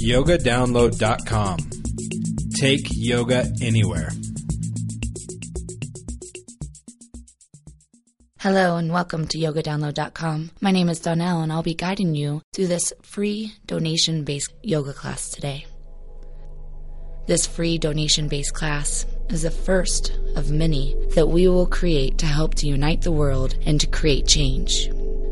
yogadownload.com. Take yoga anywhere. Hello and welcome to yogadownload.com. My name is Donnell and I'll be guiding you through this free donation based yoga class today. This free donation based class is the first of many that we will create to help to unite the world and to create change.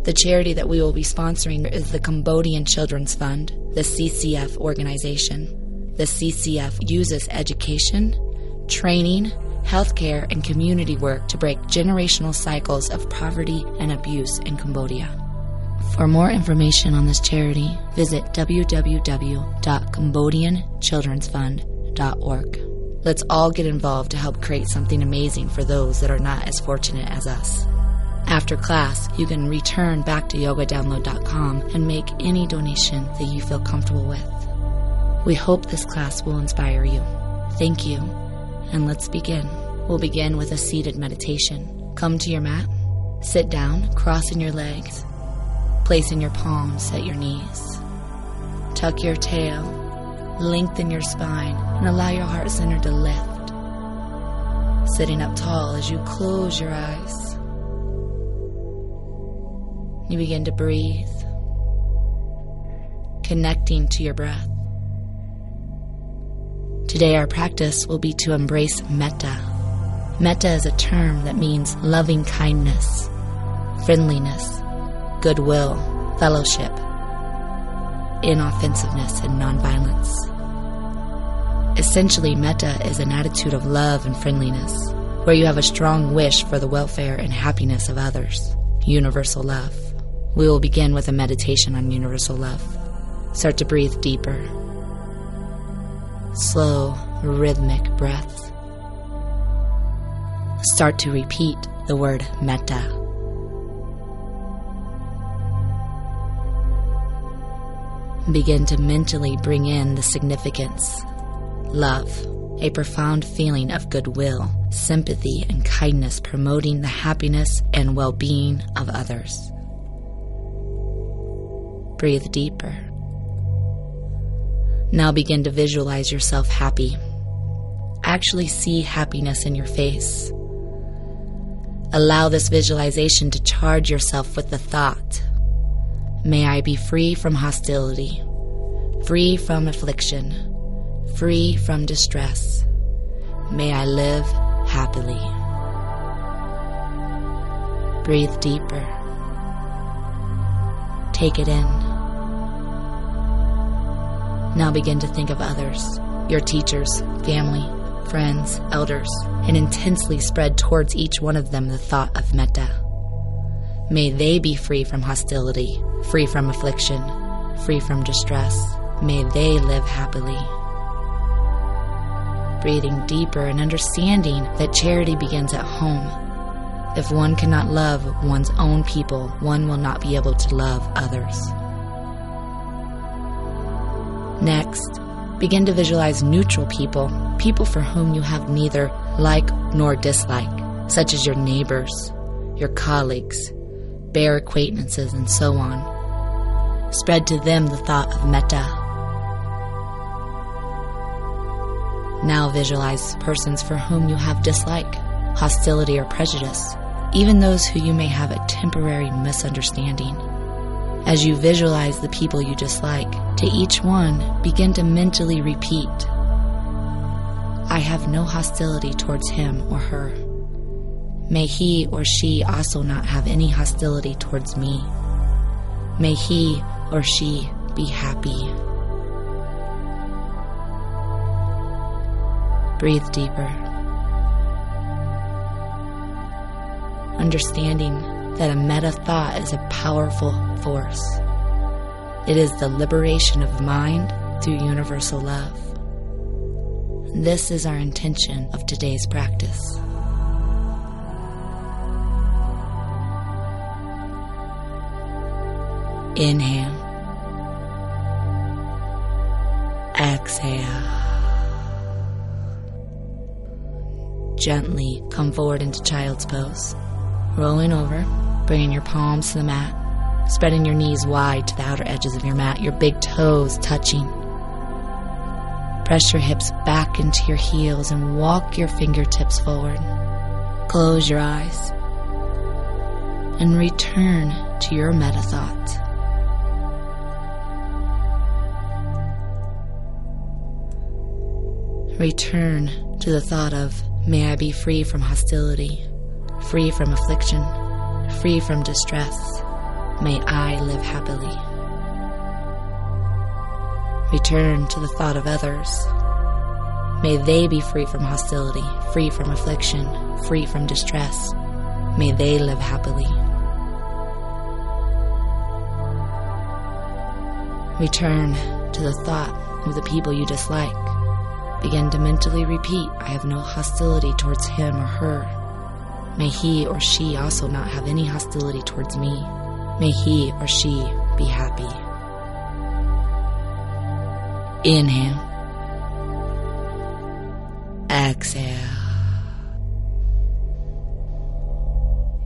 The charity that we will be sponsoring is the Cambodian Children's Fund, the CCF organization. The CCF uses education, training, healthcare, and community work to break generational cycles of poverty and abuse in Cambodia. For more information on this charity, visit www.cambodianchildrensfund.org. Let's all get involved to help create something amazing for those that are not as fortunate as us. After class, you can return back to yogadownload.com and make any donation that you feel comfortable with. We hope this class will inspire you. Thank you, and let's begin. We'll begin with a seated meditation. Come to your mat, sit down, crossing your legs, placing your palms at your knees. Tuck your tail, lengthen your spine, and allow your heart center to lift. Sitting up tall as you close your eyes. You begin to breathe, connecting to your breath. Today, our practice will be to embrace metta. Metta is a term that means loving kindness, friendliness, goodwill, fellowship, inoffensiveness, and nonviolence. Essentially, metta is an attitude of love and friendliness, where you have a strong wish for the welfare and happiness of others. Universal love. We will begin with a meditation on universal love. Start to breathe deeper. Slow, rhythmic breaths. Start to repeat the word metta. Begin to mentally bring in the significance. Love, a profound feeling of goodwill, sympathy, and kindness promoting the happiness and well being of others. Breathe deeper. Now begin to visualize yourself happy. Actually see happiness in your face. Allow this visualization to charge yourself with the thought May I be free from hostility, free from affliction, free from distress. May I live happily. Breathe deeper. Take it in. Now begin to think of others, your teachers, family, friends, elders, and intensely spread towards each one of them the thought of metta. May they be free from hostility, free from affliction, free from distress. May they live happily. Breathing deeper and understanding that charity begins at home. If one cannot love one's own people, one will not be able to love others. Next, begin to visualize neutral people, people for whom you have neither like nor dislike, such as your neighbors, your colleagues, bare acquaintances, and so on. Spread to them the thought of metta. Now visualize persons for whom you have dislike, hostility, or prejudice, even those who you may have a temporary misunderstanding. As you visualize the people you dislike, to each one, begin to mentally repeat I have no hostility towards him or her. May he or she also not have any hostility towards me. May he or she be happy. Breathe deeper. Understanding that a metta thought is a powerful force. It is the liberation of mind through universal love. This is our intention of today's practice. Inhale. Exhale. Gently come forward into child's pose. Rolling over, bringing your palms to the mat, spreading your knees wide to the outer edges of your mat, your big toes touching. Press your hips back into your heels and walk your fingertips forward. Close your eyes and return to your metta. Return to the thought of, may I be free from hostility, free from affliction, free from distress. May I live happily. Return to the thought of others. May they be free from hostility, free from affliction, free from distress. May they live happily. Return to the thought of the people you dislike. Begin to mentally repeat, I have no hostility towards him or her. May he or she also not have any hostility towards me. May he or she be happy. Inhale. Exhale.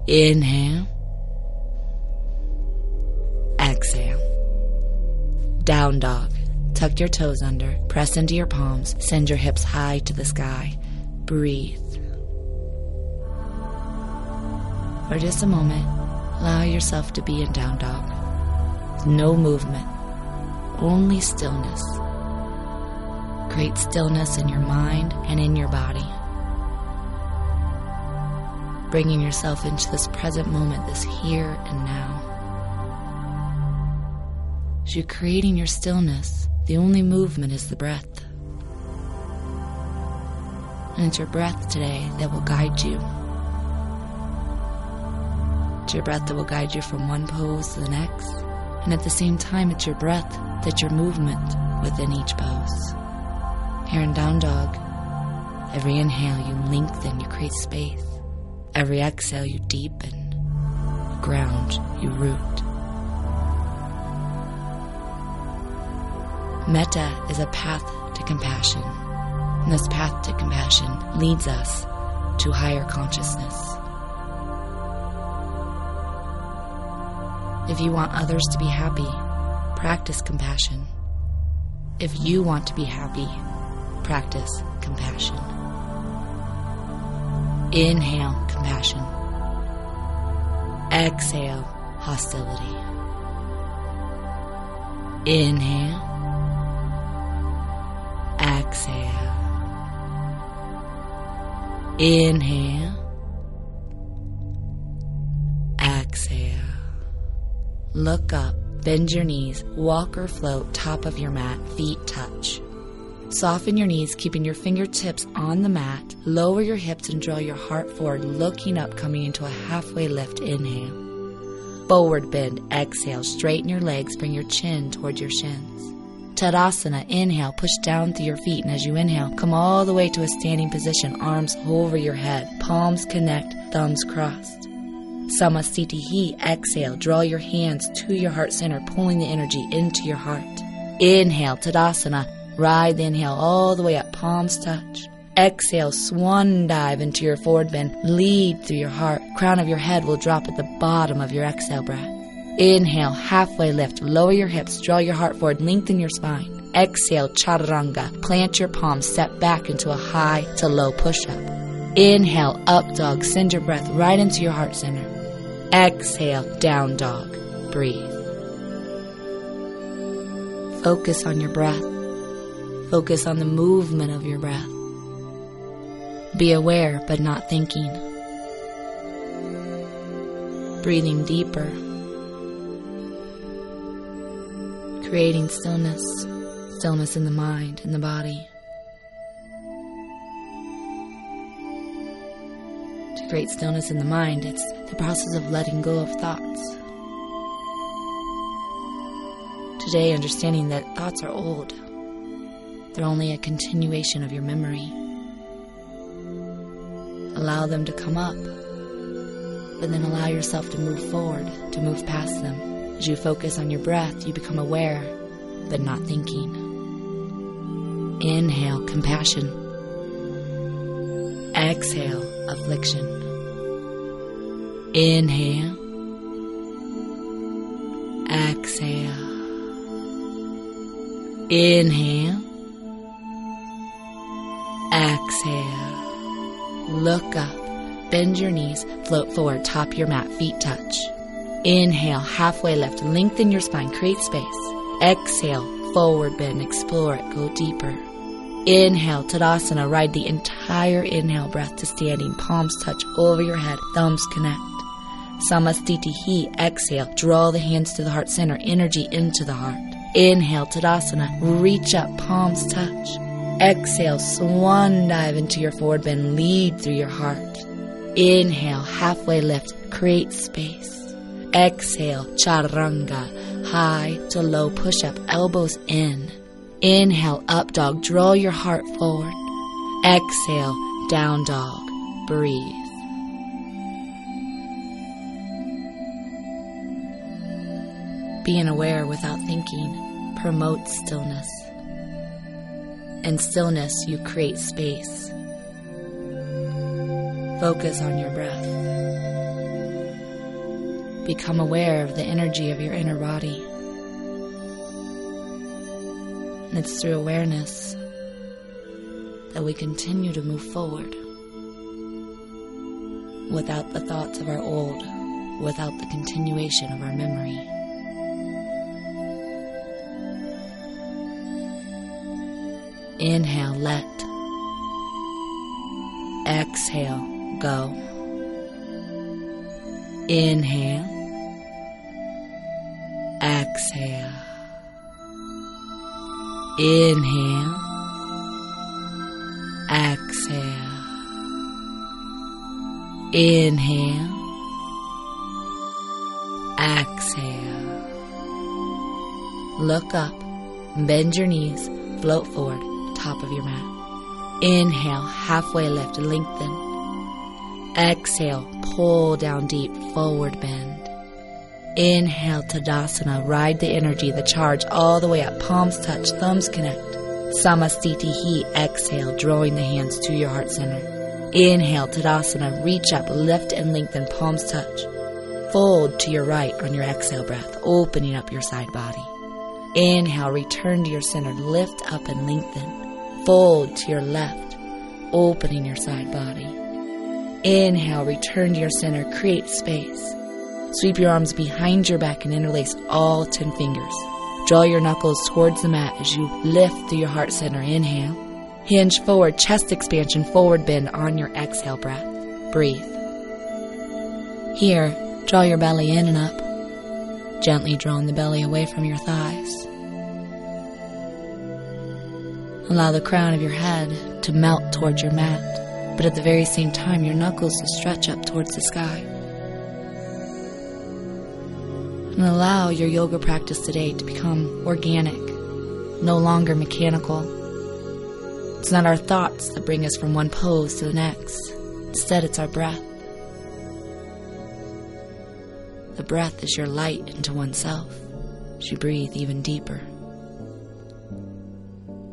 Inhale. Exhale. Down dog. Tuck your toes under, press into your palms, send your hips high to the sky. Breathe. For just a moment, allow yourself to be in down dog. No movement, only stillness. Great stillness in your mind and in your body. Bringing yourself into this present moment, this here and now. As you're creating your stillness, the only movement is the breath. And it's your breath today that will guide you. It's your breath that will guide you from one pose to the next. And at the same time, it's your breath that's your movement within each pose. Here in Down Dog, every inhale you lengthen, you create space. Every exhale you deepen, ground, you root. Metta is a path to compassion. And this path to compassion leads us to higher consciousness. If you want others to be happy, practice compassion. If you want to be happy, practice compassion. Inhale compassion. Exhale hostility. Inhale. Exhale. Inhale. Look up, bend your knees, walk or float, top of your mat, feet touch. Soften your knees, keeping your fingertips on the mat. Lower your hips and draw your heart forward, looking up, coming into a halfway lift. Inhale. Forward bend. Exhale. Straighten your legs, bring your chin toward your shins. Tadasana, inhale, push down through your feet, and as you inhale, come all the way to a standing position, arms over your head, palms connect, thumbs crossed. Samasthiti, exhale, draw your hands to your heart center, pulling the energy into your heart. Inhale, Tadasana, ride the inhale all the way up, palms touch. Exhale, swan dive into your forward bend, lead through your heart. Crown of your head will drop at the bottom of your exhale breath. Inhale, halfway lift. Lower your hips, draw your heart forward, lengthen your spine. Exhale, chaturanga. Plant your palms, step back into a high to low push up. Inhale, up dog. Send your breath right into your heart center. Exhale, down dog. Breathe. Focus on your breath. Focus on the movement of your breath. Be aware but not thinking. Breathing deeper. creating stillness, stillness in the mind, in the body. To create stillness in the mind, it's the process of letting go of thoughts. Today, understanding that thoughts are old, they're only a continuation of your memory. Allow them to come up, but then allow yourself to move forward, to move past them. As you focus on your breath, you become aware, but not thinking. Inhale, compassion. Exhale, affliction. Inhale. Exhale. Inhale. Exhale. Look up. Bend your knees. Float forward. Top your mat. Feet touch. Inhale. Halfway lift. Lengthen your spine. Create space. Exhale. Forward bend. Explore it. Go deeper. Inhale, Tadasana. Ride the entire inhale breath to standing. Palms touch over your head. Thumbs connect. Samasthiti. Exhale. Draw the hands to the heart center. Energy into the heart. Inhale, Tadasana. Reach up. Palms touch. Exhale. Swan dive into your forward bend. Lead through your heart. Inhale. Halfway lift. Create space. Exhale. Charanga. High to low push up. Elbows in. Inhale, up dog, draw your heart forward. Exhale, down dog, breathe. Being aware without thinking promotes stillness. In stillness, you create space. Focus on your breath. Become aware of the energy of your inner body. And it's through awareness that we continue to move forward without the thoughts of our old, without the continuation of our memory. Inhale, let. Exhale, go. Inhale. Exhale. Inhale. Exhale. Inhale. Exhale. Look up. Bend your knees. Float forward. Top of your mat. Inhale. Halfway lift. Lengthen. Exhale. Pull down deep. Forward bend. Inhale, Tadasana. Ride the energy, the charge all the way up. Palms touch, thumbs connect. Samasthiti. Exhale, drawing the hands to your heart center. Inhale, Tadasana. Reach up, lift and lengthen. Palms touch. Fold to your right on your exhale breath, opening up your side body. Inhale, return to your center. Lift up and lengthen. Fold to your left, opening your side body. Inhale, return to your center. Create space. Sweep your arms behind your back and interlace all 10 fingers. Draw your knuckles towards the mat as you lift through your heart center. Inhale. Hinge forward, chest expansion, forward bend on your exhale breath. Breathe. Here, draw your belly in and up, gently drawing the belly away from your thighs. Allow the crown of your head to melt towards your mat, but at the very same time, your knuckles to stretch up towards the sky. And allow your yoga practice today to become organic, no longer mechanical. It's not our thoughts that bring us from one pose to the next. Instead, it's our breath. The breath is your light into oneself you breathe even deeper.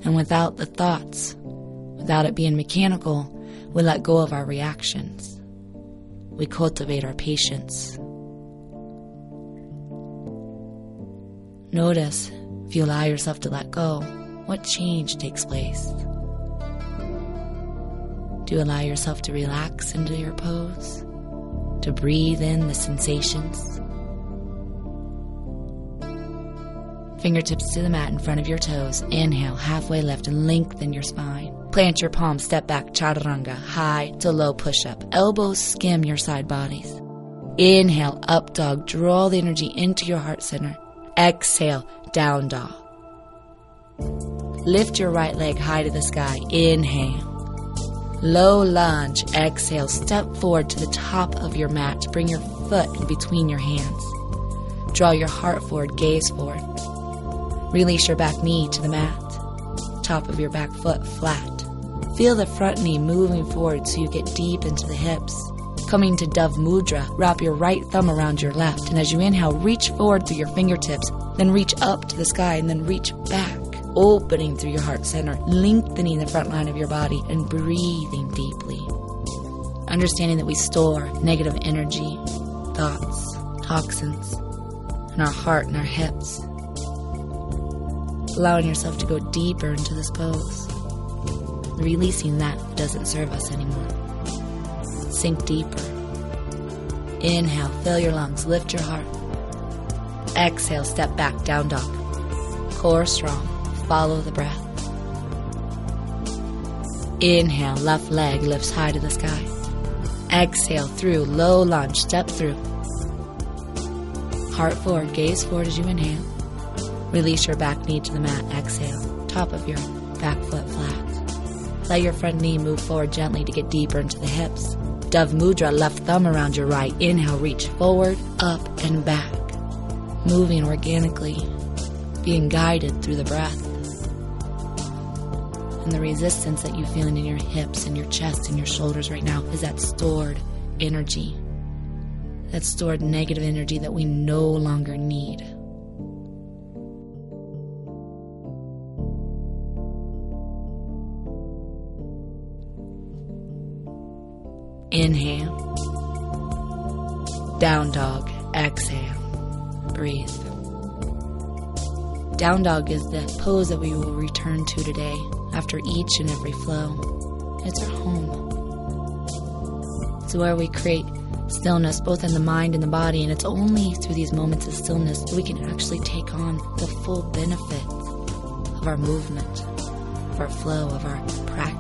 And without the thoughts, without it being mechanical, we let go of our reactions. We cultivate our patience. Notice if you allow yourself to let go, what change takes place. Do you allow yourself to relax into your pose? To breathe in the sensations? Fingertips to the mat in front of your toes. Inhale, halfway lift and lengthen your spine. Plant your palms, step back, chaturanga, high to low push up. Elbows skim your side bodies. Inhale, up dog, draw the energy into your heart center. Exhale, down dog. Lift your right leg high to the sky. Inhale. Low lunge. Exhale. Step forward to the top of your mat. Bring your foot in between your hands. Draw your heart forward. Gaze forward. Release your back knee to the mat. Top of your back foot flat. Feel the front knee moving forward so you get deep into the hips. Coming to Dove Mudra, wrap your right thumb around your left, and as you inhale, reach forward through your fingertips, then reach up to the sky, and then reach back, opening through your heart center, lengthening the front line of your body, and breathing deeply. Understanding that we store negative energy, thoughts, toxins in our heart and our hips. Allowing yourself to go deeper into this pose. releasing that doesn't serve us anymore. Sink deeper. Inhale, fill your lungs, lift your heart. Exhale, step back, down dog. Core strong, follow the breath. Inhale, left leg lifts high to the sky. Exhale through, low lunge, step through. Heart forward, gaze forward as you inhale. Release your back knee to the mat, exhale, top of your back foot flat. Let your front knee move forward gently to get deeper into the hips. Dove Mudra, left thumb around your right. Inhale, reach forward, up, and back. Moving organically, being guided through the breath. And the resistance that you're feeling in your hips and your chest and your shoulders right now is that stored energy. That stored negative energy that we no longer need. Inhale. Down dog. Exhale. Breathe. Down dog is the pose that we will return to today after each and every flow. It's our home. It's where we create stillness both in the mind and the body, and it's only through these moments of stillness that we can actually take on the full benefit of our movement, of our flow, of our practice.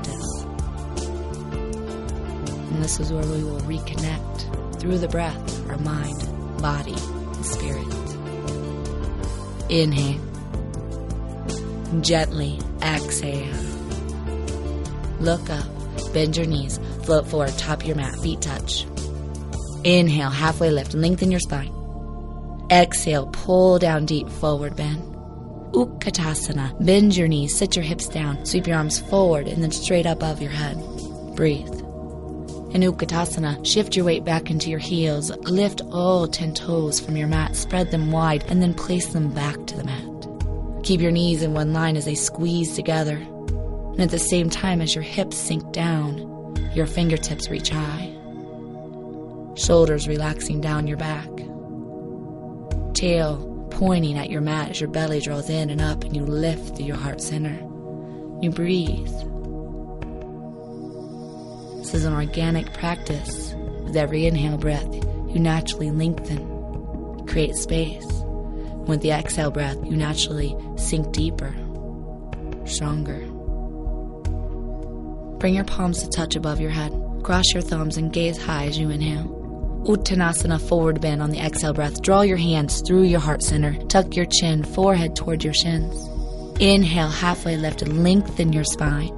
And this is where we will reconnect through the breath, our mind, body, and spirit. Inhale. Gently exhale. Look up, bend your knees, float forward, top of your mat, feet touch. Inhale, halfway lift, lengthen your spine. Exhale, pull down deep, forward bend. Utkatasana, bend your knees, sit your hips down, sweep your arms forward and then straight up above your head. Breathe. In Utkatasana, shift your weight back into your heels, lift all 10 toes from your mat, spread them wide, and then place them back to the mat. Keep your knees in one line as they squeeze together. And at the same time as your hips sink down, your fingertips reach high. Shoulders relaxing down your back. Tail pointing at your mat as your belly draws in and up and you lift through your heart center. You breathe. This is an organic practice. With every inhale breath, you naturally lengthen, create space. With the exhale breath, you naturally sink deeper, stronger. Bring your palms to touch above your head. Cross your thumbs and gaze high as you inhale. Uttanasana forward bend on the exhale breath. Draw your hands through your heart center. Tuck your chin, forehead toward your shins. Inhale, halfway lift lengthen your spine.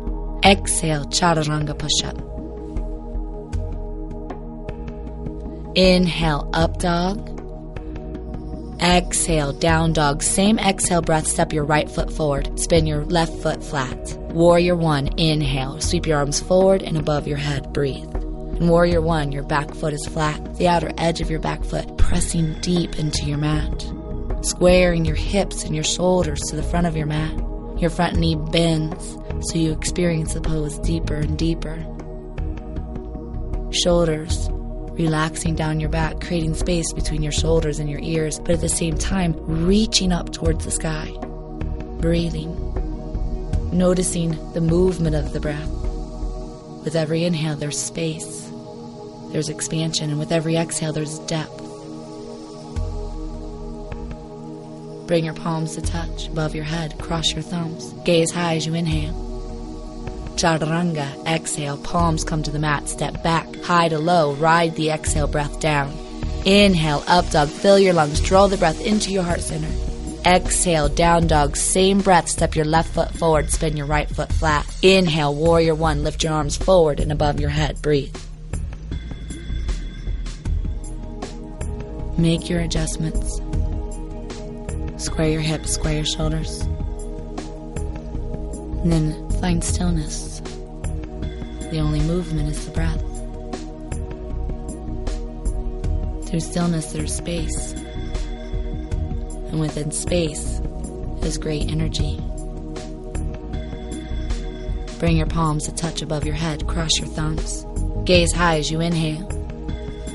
Exhale, chaturanga push up. Inhale, up dog. Exhale, down dog. Same exhale breath, step your right foot forward. Spin your left foot flat. Warrior one, inhale. Sweep your arms forward and above your head. Breathe. In Warrior one, your back foot is flat, the outer edge of your back foot pressing deep into your mat. Squaring your hips and your shoulders to the front of your mat. Your front knee bends so you experience the pose deeper and deeper. Shoulders relaxing down your back, creating space between your shoulders and your ears, but at the same time, reaching up towards the sky. Breathing. Noticing the movement of the breath. With every inhale, there's space, there's expansion, and with every exhale, there's depth. Bring your palms to touch above your head, cross your thumbs, gaze high as you inhale. Chaturanga, exhale, palms come to the mat, step back, high to low, ride the exhale breath down. Inhale, up dog, fill your lungs, draw the breath into your heart center. Exhale, down dog, same breath, step your left foot forward, spin your right foot flat. Inhale, warrior one, lift your arms forward and above your head, breathe. Make your adjustments. Square your hips, square your shoulders. And then find stillness. The only movement is the breath. Through stillness, there's space. And within space is great energy. Bring your palms a touch above your head, cross your thumbs. Gaze high as you inhale.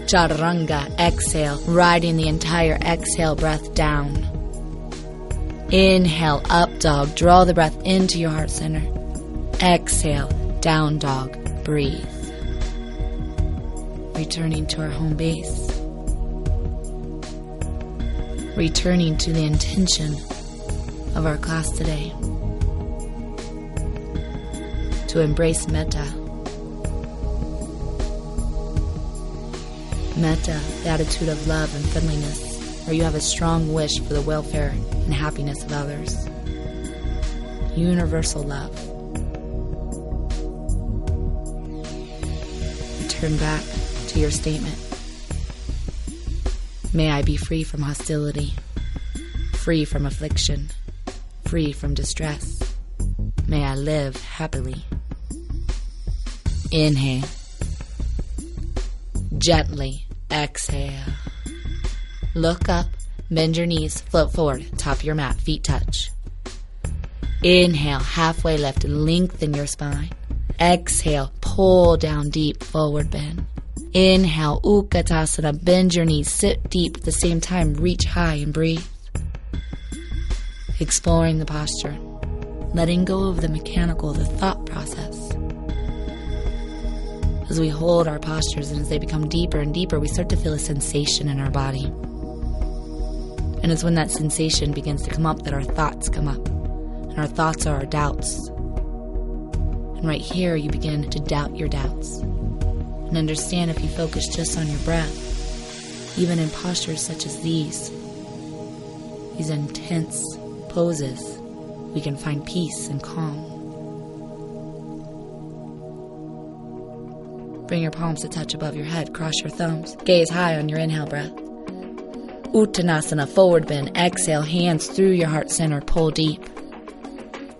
Chaturanga, exhale, riding the entire exhale breath down. Inhale, up dog, draw the breath into your heart center. Exhale, down dog, breathe. Returning to our home base. Returning to the intention of our class today. To embrace metta. Metta, the attitude of love and friendliness, where you have a strong wish for the welfare and happiness of others. Universal love. Return back to your statement. May I be free from hostility, free from affliction, free from distress. May I live happily. Inhale. Gently exhale. Look up, bend your knees, float forward, top of your mat, feet touch. Inhale, halfway lift, lengthen your spine. Exhale, pull down deep, forward bend. Inhale, Utkatasana, bend your knees, sit deep at the same time, reach high and breathe. Exploring the posture, letting go of the mechanical, the thought process. As we hold our postures and as they become deeper and deeper, we start to feel a sensation in our body. And it's when that sensation begins to come up that our thoughts come up. And our thoughts are our doubts. And right here, you begin to doubt your doubts. And understand if you focus just on your breath, even in postures such as these, these intense poses, we can find peace and calm. Bring your palms a touch above your head, cross your thumbs, gaze high on your inhale breath. Uttanasana, forward bend, exhale, hands through your heart center, pull deep.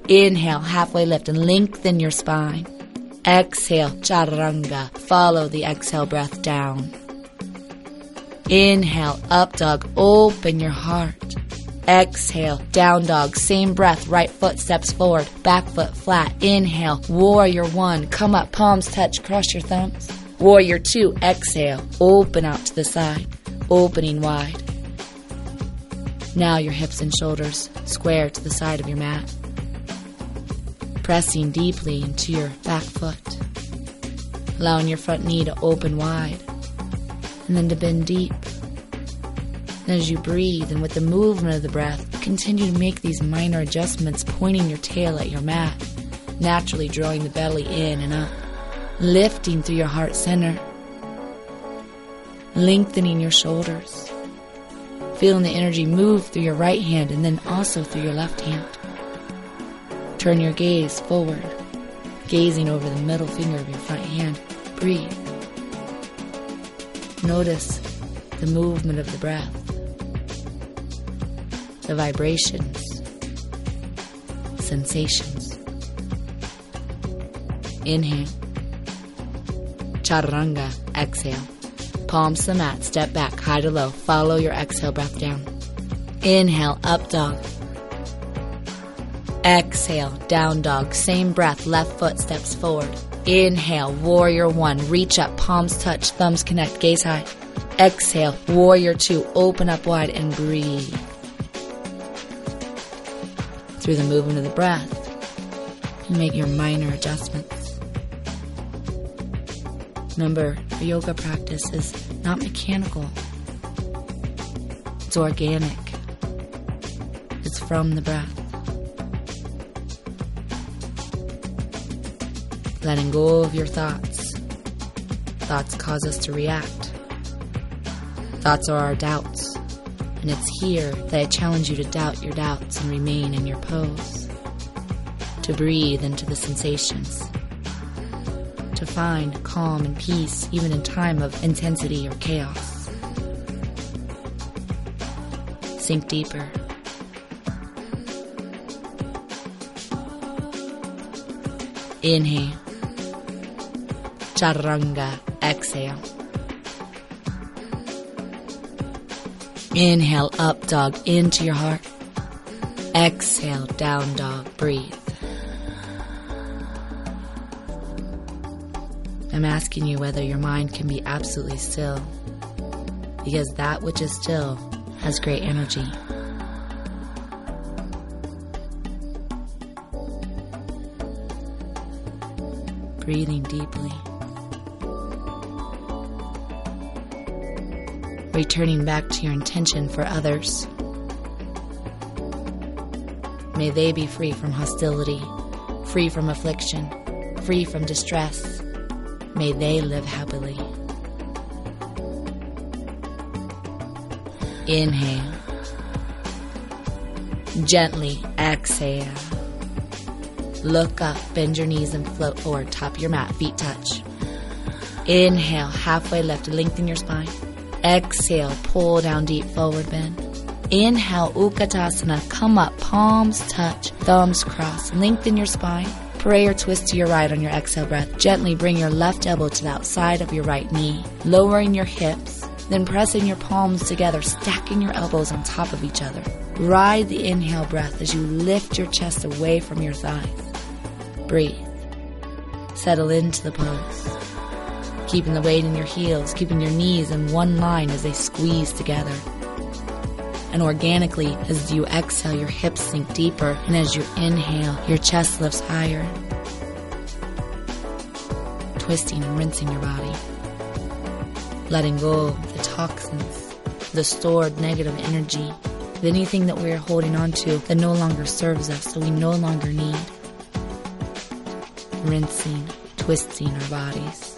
Inhale, halfway lift and lengthen your spine. Exhale, chaturanga, follow the exhale breath down. Inhale, up dog, open your heart. Exhale, down dog, same breath, right foot steps forward, back foot flat. Inhale, warrior one, come up, palms touch, cross your thumbs. Warrior two, exhale, open out to the side, opening wide. Now your hips and shoulders square to the side of your mat. Pressing deeply into your back foot, allowing your front knee to open wide, and then to bend deep. And as you breathe and with the movement of the breath, continue to make these minor adjustments, pointing your tail at your mat, naturally drawing the belly in and up, lifting through your heart center, lengthening your shoulders, feeling the energy move through your right hand and then also through your left hand. Turn your gaze forward, gazing over the middle finger of your front hand. Breathe. Notice the movement of the breath the vibrations, sensations. Inhale. Chaturanga, exhale. Palms to the mat, step back, high to low. Follow your exhale breath down. Inhale, up dog. Exhale, down dog. Same breath, left foot steps forward. Inhale, warrior one. Reach up, palms touch, thumbs connect, gaze high. Exhale, warrior two. Open up wide and breathe through the movement of the breath make your minor adjustments. Remember, yoga practice is not mechanical, it's organic, it's from the breath. Letting go of your thoughts. Thoughts cause us to react. Thoughts are our doubts. And it's here that I challenge you to doubt your doubts and remain in your pose. To breathe into the sensations. To find calm and peace even in time of intensity or chaos. Sink deeper. Inhale. Chaturanga. Exhale. Inhale, up dog, into your heart. Exhale, down dog, breathe. I'm asking you whether your mind can be absolutely still, because that which is still has great energy. breathing deeply. Returning back to your intention for others. May they be free from hostility, free from affliction, free from distress. May they live happily. Inhale. Gently exhale. Look up, bend your knees and float forward. Top your mat, feet touch. Inhale, halfway lift, lengthen your spine. Exhale, pull down deep, forward bend. Inhale, Utkatasana, come up, palms touch, thumbs cross, lengthen your spine. Pray or twist to your right on your exhale breath. Gently bring your left elbow to the outside of your right knee, lowering your hips, then pressing your palms together, stacking your elbows on top of each other. Ride the inhale breath as you lift your chest away from your thighs. Breathe. Settle into the pose. Keeping the weight in your heels, keeping your knees in one line as they squeeze together. And organically, as you exhale, your hips sink deeper, and as you inhale, your chest lifts higher. Twisting and rinsing your body. Letting go of the toxins, the stored negative energy, anything that we're holding on to that no longer serves us, so we no longer need. Rinsing, twisting our bodies.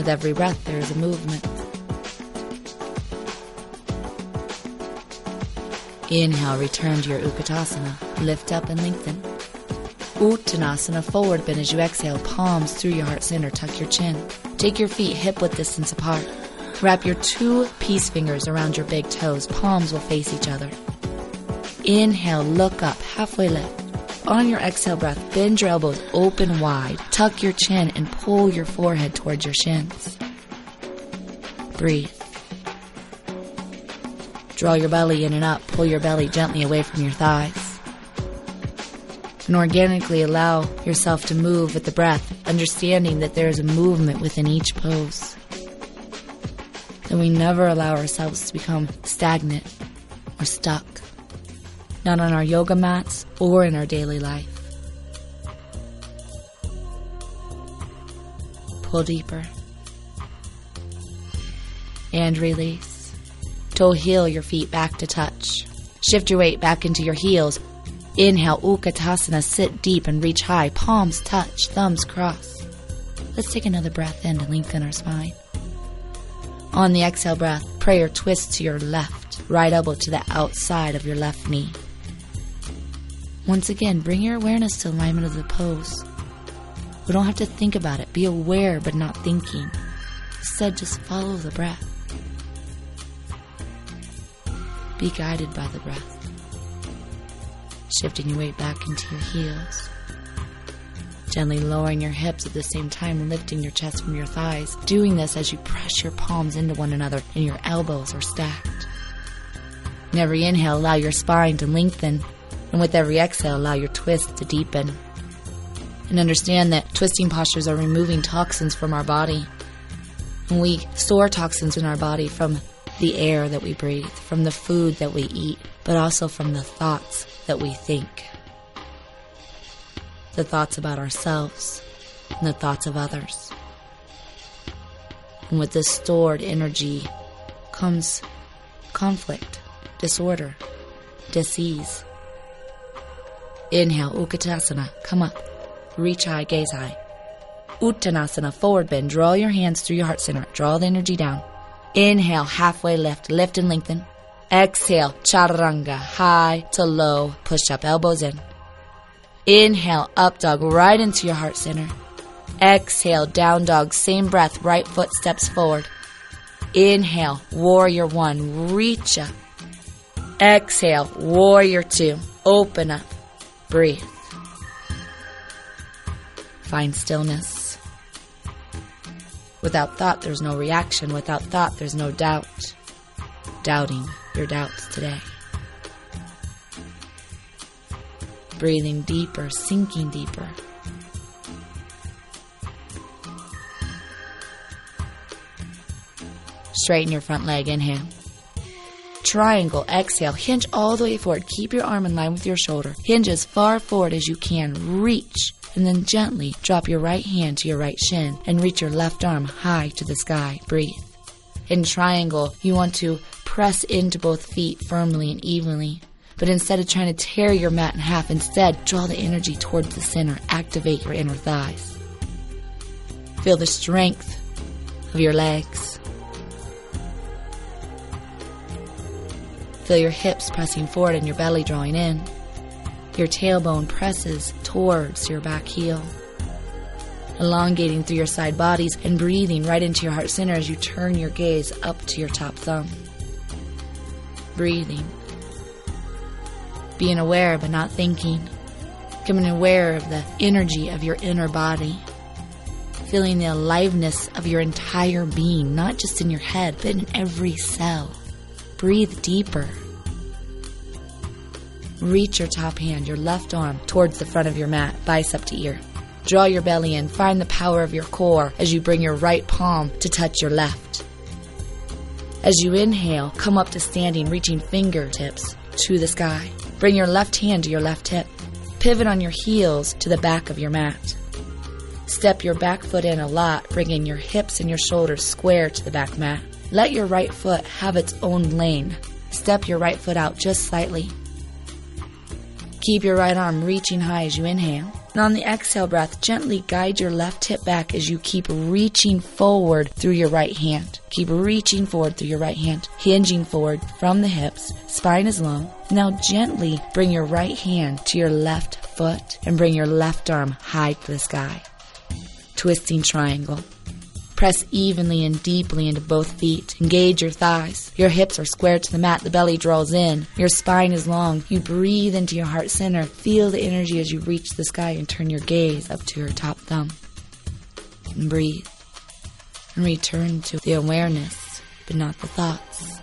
With every breath, there is a movement. Inhale, return to your Utkatasana. Lift up and lengthen. Uttanasana, forward bend as you exhale, palms through your heart center, tuck your chin. Take your feet hip width distance apart. Wrap your two peace fingers around your big toes, palms will face each other. Inhale, look up, halfway lift. On your exhale breath, bend your elbows open wide, tuck your chin, and pull your forehead towards your shins. Breathe. Draw your belly in and up, pull your belly gently away from your thighs. And organically allow yourself to move with the breath, understanding that there is a movement within each pose. That we never allow ourselves to become stagnant or stuck, not on our yoga mats or in our daily life. Pull deeper and release. Toe heel your feet back to touch. Shift your weight back into your heels. Inhale, Utkatasana, sit deep and reach high. Palms touch, thumbs cross. Let's take another breath in to lengthen our spine. On the exhale breath, pray or twist to your left, right elbow to the outside of your left knee. Once again, bring your awareness to alignment of the pose. We don't have to think about it. Be aware but not thinking. Instead, just follow the breath. Be guided by the breath. Shifting your weight back into your heels. Gently lowering your hips at the same time, lifting your chest from your thighs. Doing this as you press your palms into one another and your elbows are stacked. In every inhale, allow your spine to lengthen, and with every exhale, allow your twist to deepen. And understand that twisting postures are removing toxins from our body. And we store toxins in our body from the air that we breathe, from the food that we eat, but also from the thoughts that we think. The thoughts about ourselves and the thoughts of others. And with this stored energy comes conflict, disorder, disease. Inhale, Utkatasana, come up. Reach high, gaze high. Uttanasana, forward bend. Draw your hands through your heart center. Draw the energy down. Inhale, halfway lift, lift and lengthen. Exhale, chaturanga, high to low, push up, elbows in. Inhale, up dog, right into your heart center. Exhale, down dog, same breath, right foot steps forward. Inhale, warrior one, reach up. Exhale, warrior two, open up, breathe. Find stillness. Without thought, there's no reaction. Without thought, there's no doubt. Doubting your doubts today. Breathing deeper, sinking deeper. Straighten your front leg, inhale. Triangle, exhale, hinge all the way forward. Keep your arm in line with your shoulder. Hinge as far forward as you can. Reach. And then gently drop your right hand to your right shin and reach your left arm high to the sky. Breathe. In triangle, you want to press into both feet firmly and evenly. But instead of trying to tear your mat in half, instead draw the energy towards the center. Activate your inner thighs. Feel the strength of your legs. Feel your hips pressing forward and your belly drawing in. Your tailbone presses towards your back heel, elongating through your side bodies and breathing right into your heart center as you turn your gaze up to your top thumb. Breathing. Being aware but not thinking. Becoming aware of the energy of your inner body. Feeling the aliveness of your entire being, not just in your head, but in every cell. Breathe deeper. Reach your top hand, your left arm, towards the front of your mat, bicep to ear. Draw your belly in. Find the power of your core as you bring your right palm to touch your left. As you inhale, come up to standing, reaching fingertips to the sky. Bring your left hand to your left hip. Pivot on your heels to the back of your mat. Step your back foot in a lot, bringing your hips and your shoulders square to the back mat. Let your right foot have its own lane. Step your right foot out just slightly. Keep your right arm reaching high as you inhale. And on the exhale breath, gently guide your left hip back as you keep reaching forward through your right hand. Keep reaching forward through your right hand, hinging forward from the hips, spine is long. Now gently bring your right hand to your left foot and bring your left arm high to the sky. Twisting triangle. Press evenly and deeply into both feet. Engage your thighs. Your hips are squared to the mat. The belly draws in. Your spine is long. You breathe into your heart center. Feel the energy as you reach the sky and turn your gaze up to your top thumb. And breathe. And return to the awareness, but not the thoughts.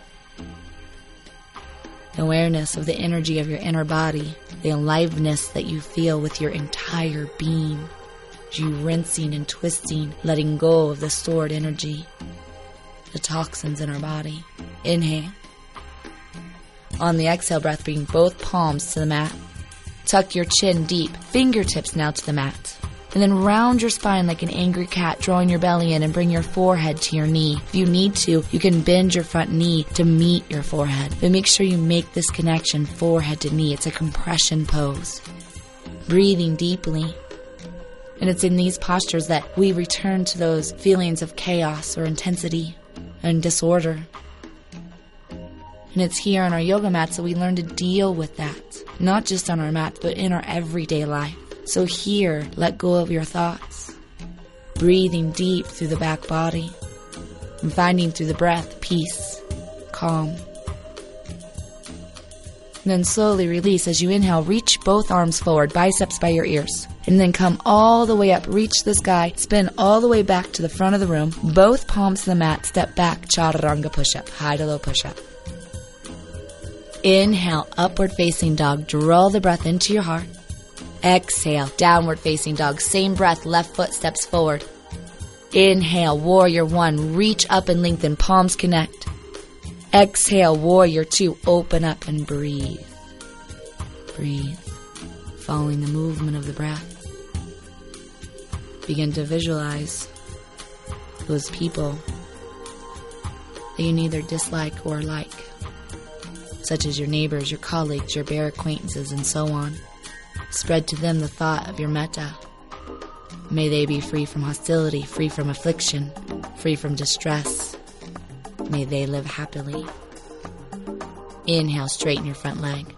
The awareness of the energy of your inner body, the aliveness that you feel with your entire being you rinsing and twisting, letting go of the stored energy, the toxins in our body. Inhale. On the exhale breath, bring both palms to the mat. Tuck your chin deep, fingertips now to the mat. And then round your spine like an angry cat, drawing your belly in and bring your forehead to your knee. If you need to, you can bend your front knee to meet your forehead. But make sure you make this connection forehead to knee. It's a compression pose. Breathing deeply. And it's in these postures that we return to those feelings of chaos or intensity and disorder. And it's here on our yoga mats that we learn to deal with that, not just on our mats, but in our everyday life. So here, let go of your thoughts, breathing deep through the back body, and finding through the breath peace, calm. Then slowly release as you inhale, reach both arms forward, biceps by your ears and then come all the way up, reach the sky, spin all the way back to the front of the room, both palms to the mat, step back, chaturanga push up, high to low push up. Inhale, upward facing dog, draw the breath into your heart. Exhale, downward facing dog, same breath, left foot steps forward. Inhale, warrior one, reach up and lengthen, palms connect. Exhale, warrior two, open up and breathe. Breathe, following the movement of the breath. Begin to visualize those people that you neither dislike or like, such as your neighbors, your colleagues, your bare acquaintances, and so on. Spread to them the thought of your metta. May they be free from hostility, free from affliction, free from distress. May they live happily. Inhale, straighten your front leg.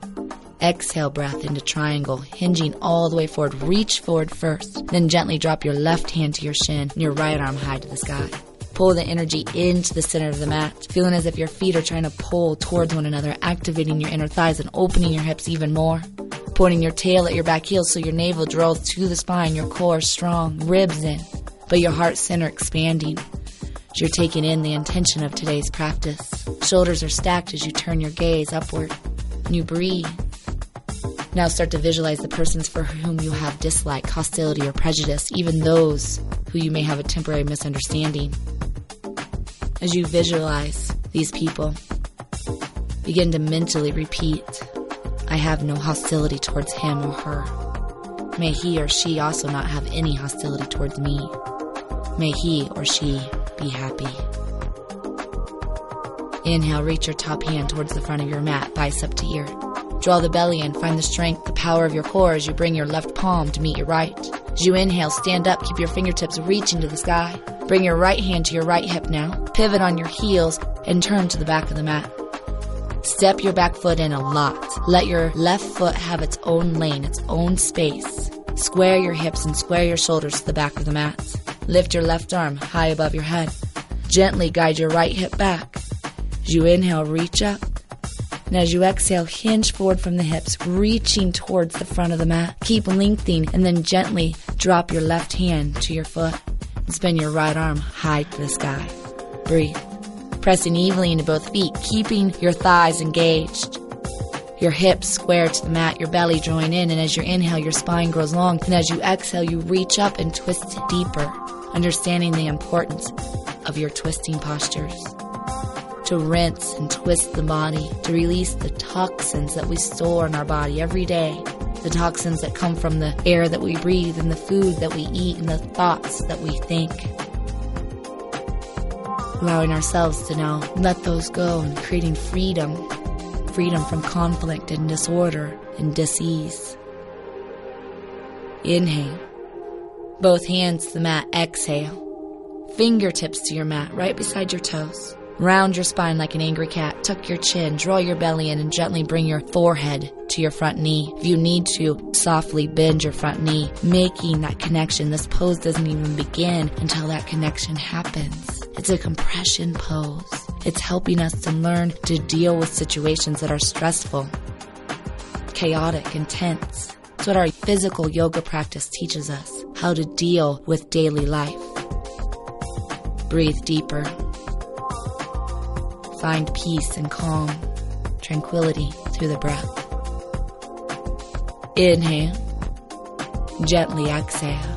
Exhale breath into triangle, hinging all the way forward. Reach forward first, then gently drop your left hand to your shin and your right arm high to the sky. Pull the energy into the center of the mat, feeling as if your feet are trying to pull towards one another, activating your inner thighs and opening your hips even more. Pointing your tail at your back heels so your navel draws to the spine, your core strong, ribs in, but your heart center expanding. As you're taking in the intention of today's practice. Shoulders are stacked as you turn your gaze upward. And you breathe now start to visualize the persons for whom you have dislike, hostility, or prejudice, even those who you may have a temporary misunderstanding. As you visualize these people, Begin to mentally repeat I have no hostility towards him or her. May he or she also not have any hostility towards me. May he or she be happy. Inhale, reach your top hand towards the front of your mat, bicep to ear. Draw the belly in, find the strength, the power of your core as you bring your left palm to meet your right. As you inhale, stand up, keep your fingertips reaching to the sky. Bring your right hand to your right hip now. Pivot on your heels and turn to the back of the mat. Step your back foot in a lot. Let your left foot have its own lane, its own space. Square your hips and square your shoulders to the back of the mat. Lift your left arm high above your head. Gently guide your right hip back. As you inhale, reach up. And as you exhale, hinge forward from the hips, reaching towards the front of the mat. Keep lengthening and then gently drop your left hand to your foot. And spin your right arm high to the sky. Breathe. Pressing evenly into both feet, keeping your thighs engaged. Your hips square to the mat, your belly drawing in, and as you inhale, your spine grows long. And as you exhale, you reach up and twist deeper, understanding the importance of your twisting postures to rinse and twist the body, to release the toxins that we store in our body every day. The toxins that come from the air that we breathe and the food that we eat and the thoughts that we think. Allowing ourselves to now let those go and creating freedom. Freedom from conflict and disorder and disease. Inhale. Both hands to the mat. Exhale. Fingertips to your mat right beside your toes. Round your spine like an angry cat. Tuck your chin, draw your belly in, and gently bring your forehead to your front knee. If you need to, softly bend your front knee, making that connection. This pose doesn't even begin until that connection happens. It's a compression pose. It's helping us to learn to deal with situations that are stressful, chaotic, intense. It's what our physical yoga practice teaches us how to deal with daily life. Breathe deeper. Find peace and calm, tranquility through the breath. Inhale. Gently exhale.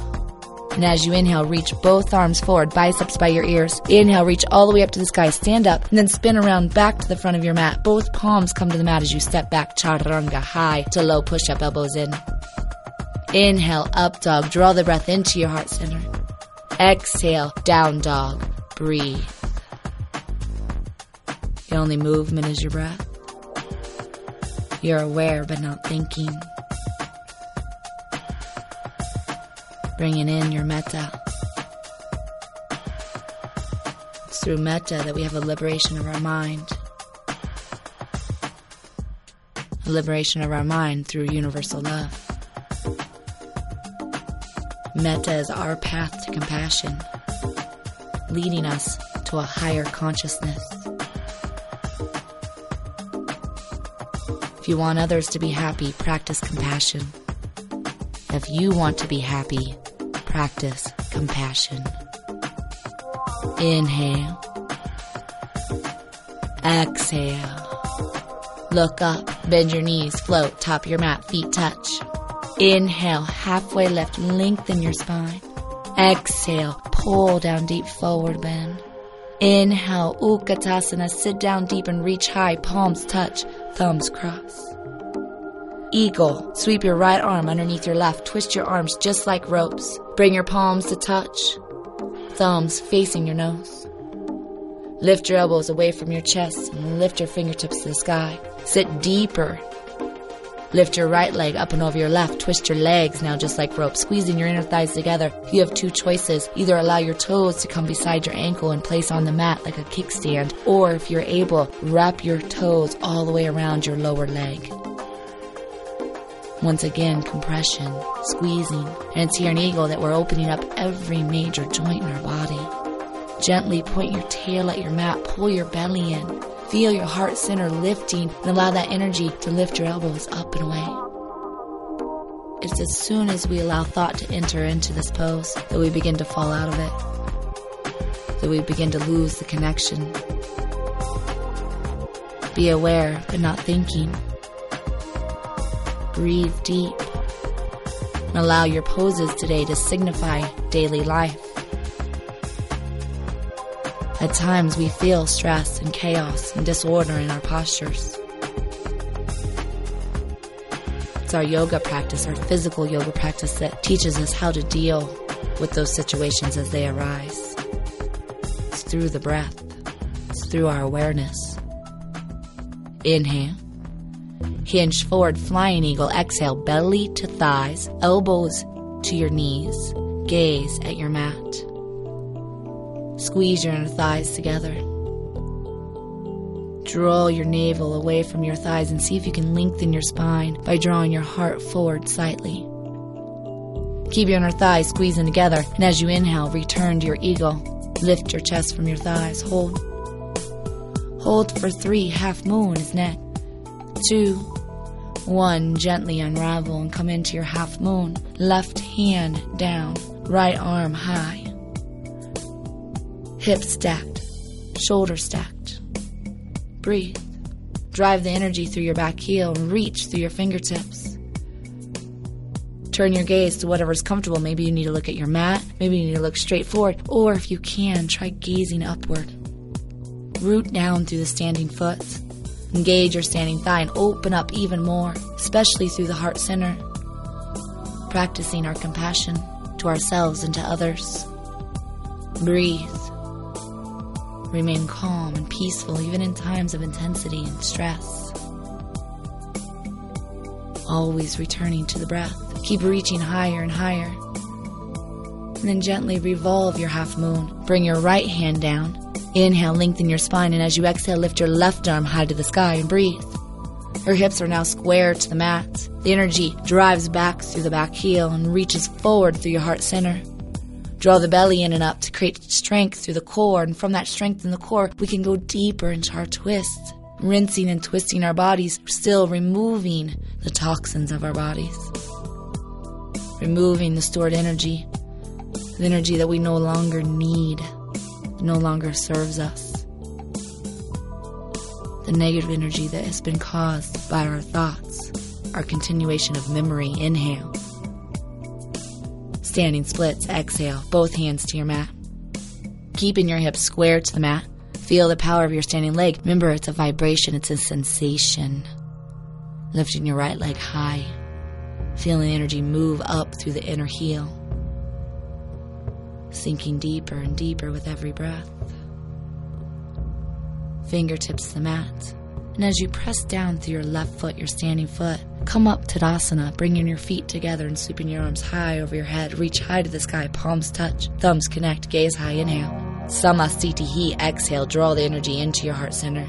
And as you inhale, reach both arms forward, biceps by your ears. Inhale, reach all the way up to the sky, stand up, and then spin around back to the front of your mat. Both palms come to the mat as you step back, chaturanga, high to low push up, elbows in. Inhale, up dog, draw the breath into your heart center. Exhale, down dog, breathe. The only movement is your breath. You're aware but not thinking. Bringing in your metta. It's through metta that we have a liberation of our mind. A liberation of our mind through universal love. Metta is our path to compassion, leading us to a higher consciousness. If you want others to be happy, practice compassion. If you want to be happy, practice compassion. Inhale. Exhale. Look up, bend your knees, float, top your mat, feet touch. Inhale, halfway lift, lengthen your spine. Exhale, pull down deep, forward bend. Inhale, Utkatasana, sit down deep and reach high, palms touch, thumbs cross. Eagle, sweep your right arm underneath your left, twist your arms just like ropes. Bring your palms to touch, thumbs facing your nose. Lift your elbows away from your chest and lift your fingertips to the sky. Sit deeper. Lift your right leg up and over your left. Twist your legs now just like rope, squeezing your inner thighs together. You have two choices. Either allow your toes to come beside your ankle and place on the mat like a kickstand, or if you're able, wrap your toes all the way around your lower leg. Once again, compression, squeezing, and it's here in Eagle that we're opening up every major joint in our body. Gently point your tail at your mat, pull your belly in. Feel your heart center lifting and allow that energy to lift your elbows up and away. It's as soon as we allow thought to enter into this pose that we begin to fall out of it, that we begin to lose the connection. Be aware, but not thinking. Breathe deep. And allow your poses today to signify daily life. At times we feel stress and chaos and disorder in our postures. It's our yoga practice, our physical yoga practice that teaches us how to deal with those situations as they arise. It's through the breath, it's through our awareness. Inhale. Hinge forward, flying eagle. Exhale, belly to thighs, elbows to your knees. Gaze at your mat. Squeeze your inner thighs together. Draw your navel away from your thighs and see if you can lengthen your spine by drawing your heart forward slightly. Keep your inner thighs squeezing together, and as you inhale, return to your eagle. Lift your chest from your thighs. Hold. Hold for three. Half moon is next. Two. One. Gently unravel and come into your half moon. Left hand down. Right arm high. Hips stacked. Shoulders stacked. Breathe. Drive the energy through your back heel and reach through your fingertips. Turn your gaze to whatever's comfortable. Maybe you need to look at your mat. Maybe you need to look straight forward. Or if you can, try gazing upward. Root down through the standing foot. Engage your standing thigh and open up even more, especially through the heart center. Practicing our compassion to ourselves and to others. Breathe. Remain calm and peaceful even in times of intensity and stress. Always returning to the breath. Keep reaching higher and higher. And then gently revolve your half moon. Bring your right hand down. Inhale, lengthen your spine, and as you exhale, lift your left arm high to the sky and breathe. Your hips are now square to the mat. The energy drives back through the back heel and reaches forward through your heart center. Draw the belly in and up to create strength through the core, and from that strength in the core, we can go deeper into our twist, rinsing and twisting our bodies, still removing the toxins of our bodies, removing the stored energy, the energy that we no longer need, no longer serves us, the negative energy that has been caused by our thoughts, our continuation of memory. Inhale. Standing splits, exhale, both hands to your mat. Keeping your hips square to the mat. Feel the power of your standing leg. Remember, it's a vibration, it's a sensation. Lifting your right leg high. Feeling the energy move up through the inner heel. Sinking deeper and deeper with every breath. Fingertips to the mat. And as you press down through your left foot, your standing foot, come up Tadasana, bringing your feet together and sweeping your arms high over your head. Reach high to the sky, palms touch, thumbs connect, gaze high, inhale. Samasthiti, exhale, draw the energy into your heart center.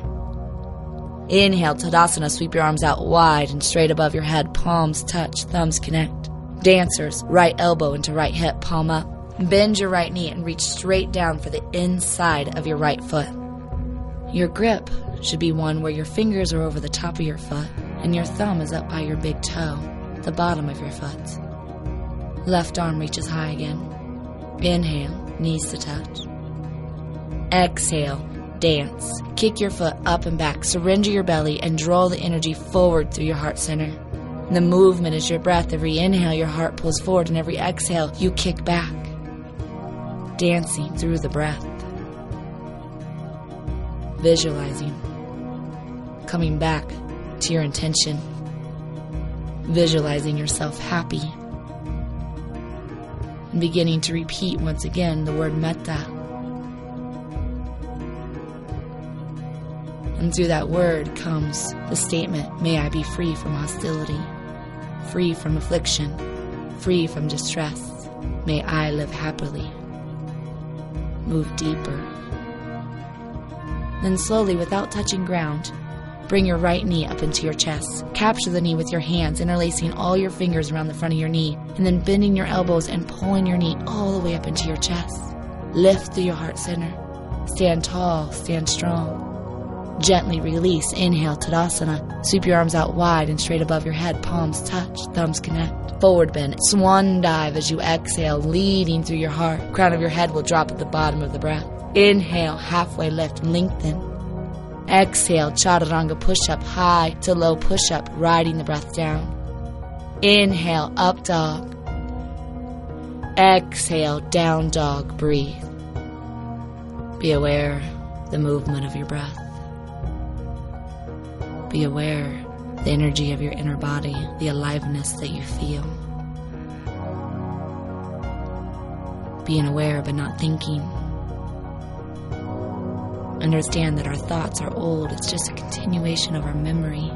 Inhale, Tadasana, sweep your arms out wide and straight above your head, palms touch, thumbs connect. Dancers, right elbow into right hip, palm up. Bend your right knee and reach straight down for the inside of your right foot. Your grip should be one where your fingers are over the top of your foot and your thumb is up by your big toe, the bottom of your foot. Left arm reaches high again. Inhale, knees to touch. Exhale, dance. Kick your foot up and back, surrender your belly, and draw the energy forward through your heart center. The movement is your breath. Every inhale, your heart pulls forward, and every exhale, you kick back. Dancing through the breath. Visualizing. Coming back to your intention. Visualizing yourself happy. And beginning to repeat once again the word metta. And through that word comes the statement, May I be free from hostility, free from affliction, free from distress. May I live happily. Move deeper. Then slowly, without touching ground, Bring your right knee up into your chest. Capture the knee with your hands, interlacing all your fingers around the front of your knee, and then bending your elbows and pulling your knee all the way up into your chest. Lift through your heart center. Stand tall, stand strong. Gently release. Inhale, Tadasana. Sweep your arms out wide and straight above your head. Palms touch, thumbs connect. Forward bend. Swan dive as you exhale, leading through your heart. Crown of your head will drop at the bottom of the breath. Inhale, halfway lift, lengthen. Exhale, chaturanga push up, high to low push up, riding the breath down. Inhale, up dog. Exhale, down dog, breathe. Be aware the movement of your breath. Be aware the energy of your inner body, the aliveness that you feel. Being aware but not thinking. Understand that our thoughts are old, it's just a continuation of our memory.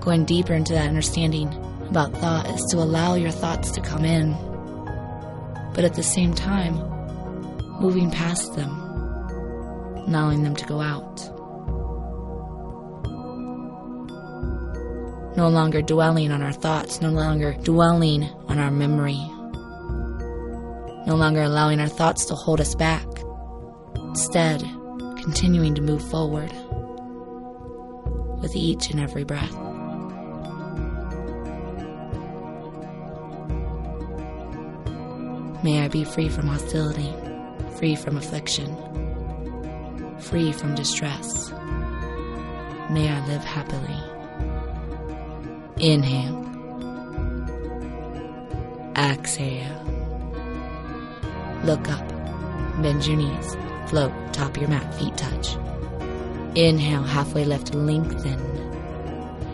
Going deeper into that understanding about thought is to allow your thoughts to come in, but at the same time, moving past them, allowing them to go out. No longer dwelling on our thoughts, no longer dwelling on our memory, no longer allowing our thoughts to hold us back. Instead, continuing to move forward with each and every breath. May I be free from hostility, free from affliction, free from distress. May I live happily. Inhale. Exhale. Look up. Bend your knees. Float. Top your mat. Feet touch. Inhale. Halfway lift. Lengthen.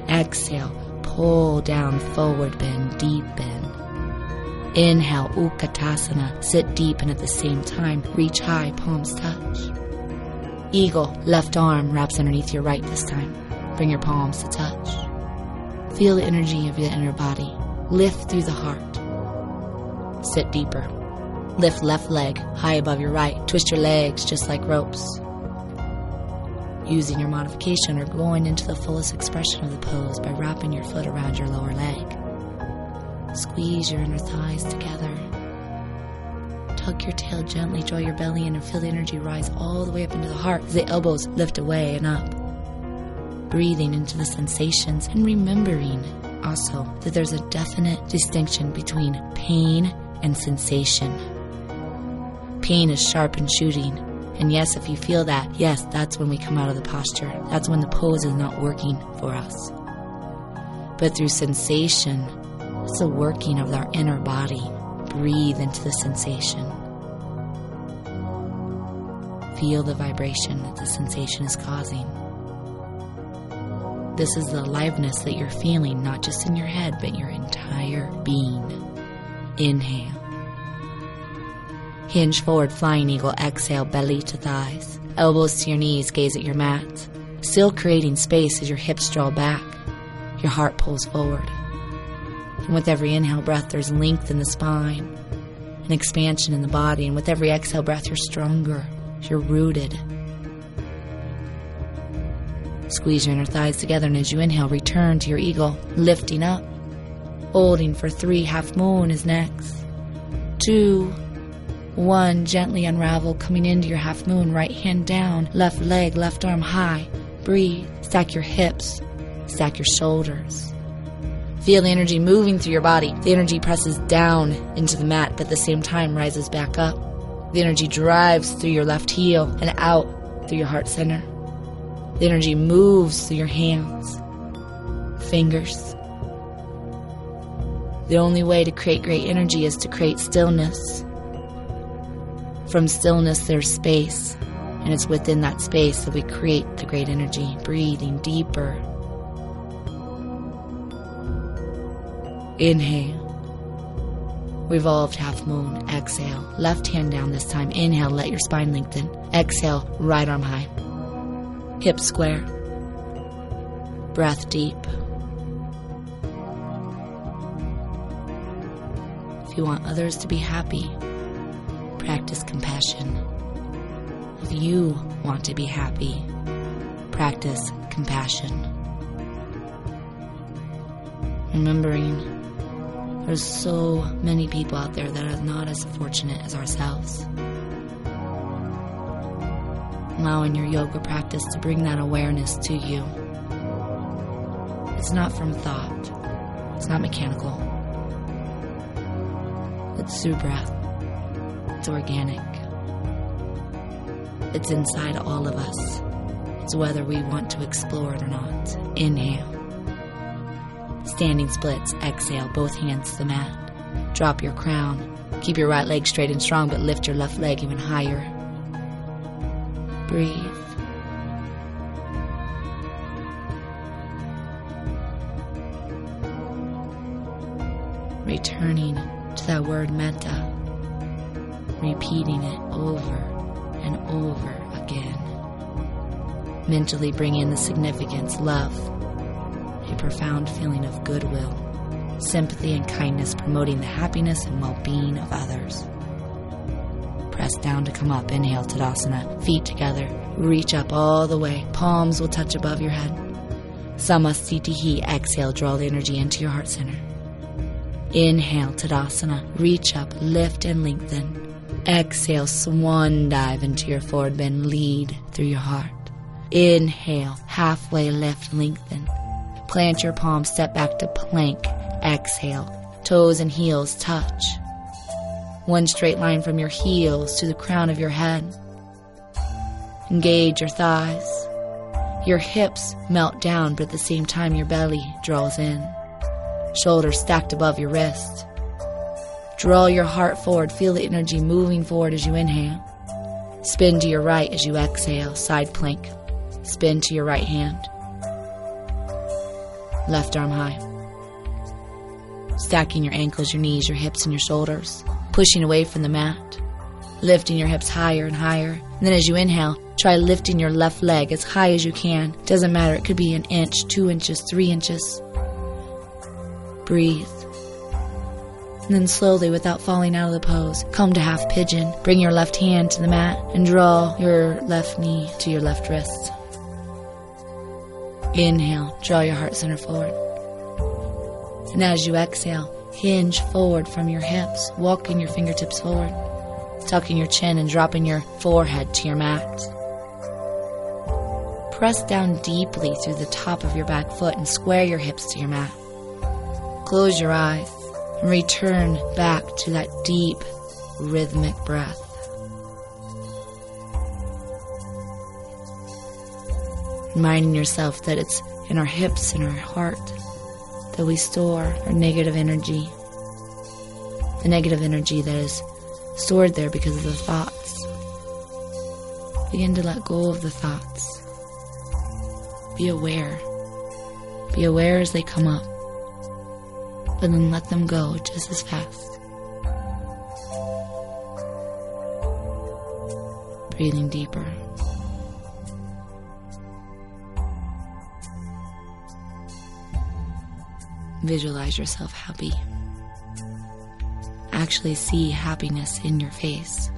Exhale. Pull down. Forward bend. Deep bend. Inhale, Utkatasana, sit deep and at the same time reach high, palms touch. Eagle, left arm wraps underneath your right this time. Bring your palms to touch. Feel the energy of your inner body. Lift through the heart. Sit deeper. Lift left leg high above your right. Twist your legs just like ropes. Using your modification or going into the fullest expression of the pose by wrapping your foot around your lower leg. Squeeze your inner thighs together. Tuck your tail gently, draw your belly in, and feel the energy rise all the way up into the heart as the elbows lift away and up. Breathing into the sensations and remembering also that there's a definite distinction between pain and sensation. Pain is sharp and shooting. And yes, if you feel that, yes, that's when we come out of the posture. That's when the pose is not working for us. But through sensation, it's the working of our inner body. Breathe into the sensation. Feel the vibration that the sensation is causing. This is the aliveness that you're feeling, not just in your head, but your entire being. Inhale. Hinge forward, flying eagle. Exhale, belly to thighs. Elbows to your knees, gaze at your mat. Still creating space as your hips draw back. Your heart pulls forward. And with every inhale breath, there's length in the spine, an expansion in the body. And with every exhale breath, you're stronger, you're rooted. Squeeze your inner thighs together, and as you inhale, return to your eagle, lifting up. Holding for three, half moon is next. Two, one, gently unravel, coming into your half moon, right hand down, left leg, left arm high. Breathe, stack your hips, stack your shoulders. Feel the energy moving through your body. The energy presses down into the mat, but at the same time rises back up. The energy drives through your left heel and out through your heart center. The energy moves through your hands, fingers. The only way to create great energy is to create stillness. From stillness, there's space, and it's within that space that we create the great energy, breathing deeper Inhale. Revolved half moon. Exhale. Left hand down this time. Inhale, let your spine lengthen. Exhale, right arm high. Hips square. Breath deep. If you want others to be happy, practice compassion. If you want to be happy, practice compassion. Remembering there's so many people out there that are not as fortunate as ourselves. Allowing your yoga practice to bring that awareness to you. It's not from thought, it's not mechanical. It's through breath, it's organic. It's inside all of us. It's whether we want to explore it or not. Inhale. Standing splits, exhale, both hands to the mat. Drop your crown. Keep your right leg straight and strong, but lift your left leg even higher. Breathe. Returning to that word metta repeating it over and over again. Mentally bring in the significance, love, a profound feeling of goodwill, sympathy, and kindness, promoting the happiness and well being of others. Press down to come up. Inhale, Tadasana. Feet together. Reach up all the way. Palms will touch above your head. Samasthiti. Exhale, draw the energy into your heart center. Inhale, Tadasana. Reach up, lift, and lengthen. Exhale, swan dive into your forward bend. Lead through your heart. Inhale, halfway lift, lengthen. Plant your palms, step back to plank. Exhale, toes and heels touch. One straight line from your heels to the crown of your head. Engage your thighs. Your hips melt down, but at the same time, your belly draws in. Shoulders stacked above your wrist. Draw your heart forward. Feel the energy moving forward as you inhale. Spin to your right as you exhale. Side plank. Spin to your right hand. Left arm high. Stacking your ankles, your knees, your hips, and your shoulders. Pushing away from the mat. Lifting your hips higher and higher. And then as you inhale, try lifting your left leg as high as you can. Doesn't matter, it could be an inch, two inches, three inches. Breathe. And then slowly, without falling out of the pose, come to half pigeon. Bring your left hand to the mat and draw your left knee to your left wrist. Inhale, draw your heart center forward. And as you exhale, hinge forward from your hips, walking your fingertips forward, tucking your chin and dropping your forehead to your mat. Press down deeply through the top of your back foot and square your hips to your mat. Close your eyes and return back to that deep, rhythmic breath. Reminding yourself that it's in our hips and our heart that we store our negative energy. The negative energy that is stored there because of the thoughts. Begin to let go of the thoughts. Be aware. Be aware as they come up, but then let them go just as fast. Breathing deeper. Visualize yourself happy. Actually see happiness in your face.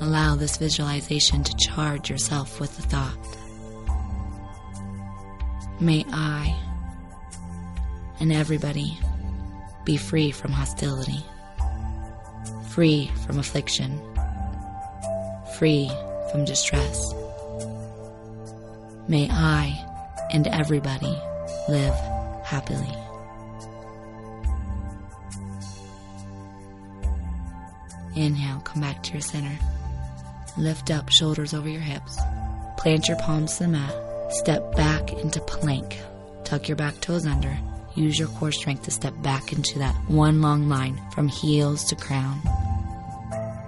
Allow this visualization to charge yourself with the thought. May I and everybody be free from hostility, free from affliction, free from distress. May I and everybody live happily. Inhale, come back to your center. Lift up, shoulders over your hips. Plant your palms to the mat. Step back into plank. Tuck your back toes under. Use your core strength to step back into that one long line from heels to crown.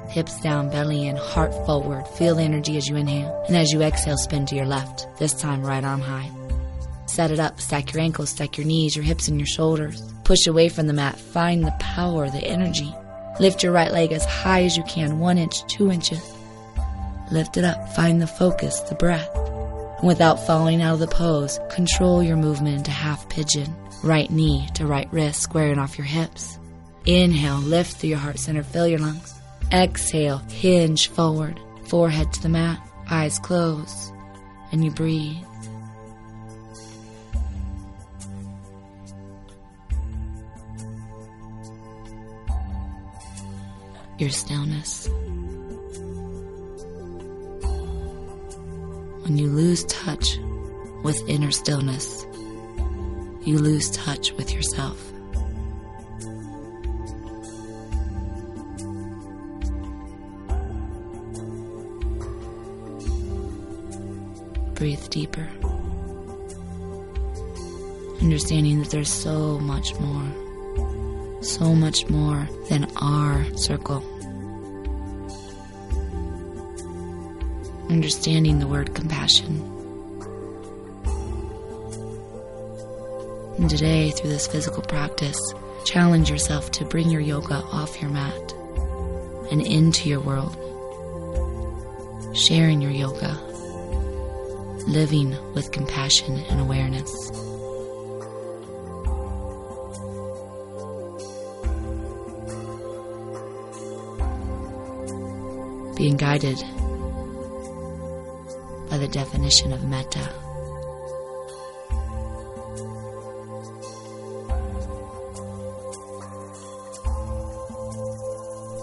Hips down, belly in, heart forward. Feel the energy as you inhale. And as you exhale, spin to your left. This time, right arm high. Set it up. Stack your ankles, stack your knees, your hips, and your shoulders. Push away from the mat. Find the power, the energy. Lift your right leg as high as you can, one inch, two inches. Lift it up. Find the focus, the breath. And without falling out of the pose, control your movement into half pigeon. Right knee to right wrist, squaring off your hips. Inhale, lift through your heart center, fill your lungs. Exhale, hinge forward, forehead to the mat, eyes closed, and you breathe. Your stillness. When you lose touch with inner stillness, you lose touch with yourself. Breathe deeper. Understanding that there's so much more, so much more than our circle. Understanding the word compassion. And today, through this physical practice, challenge yourself to bring your yoga off your mat and into your world. Sharing your yoga, living with compassion and awareness. Being guided by the definition of metta.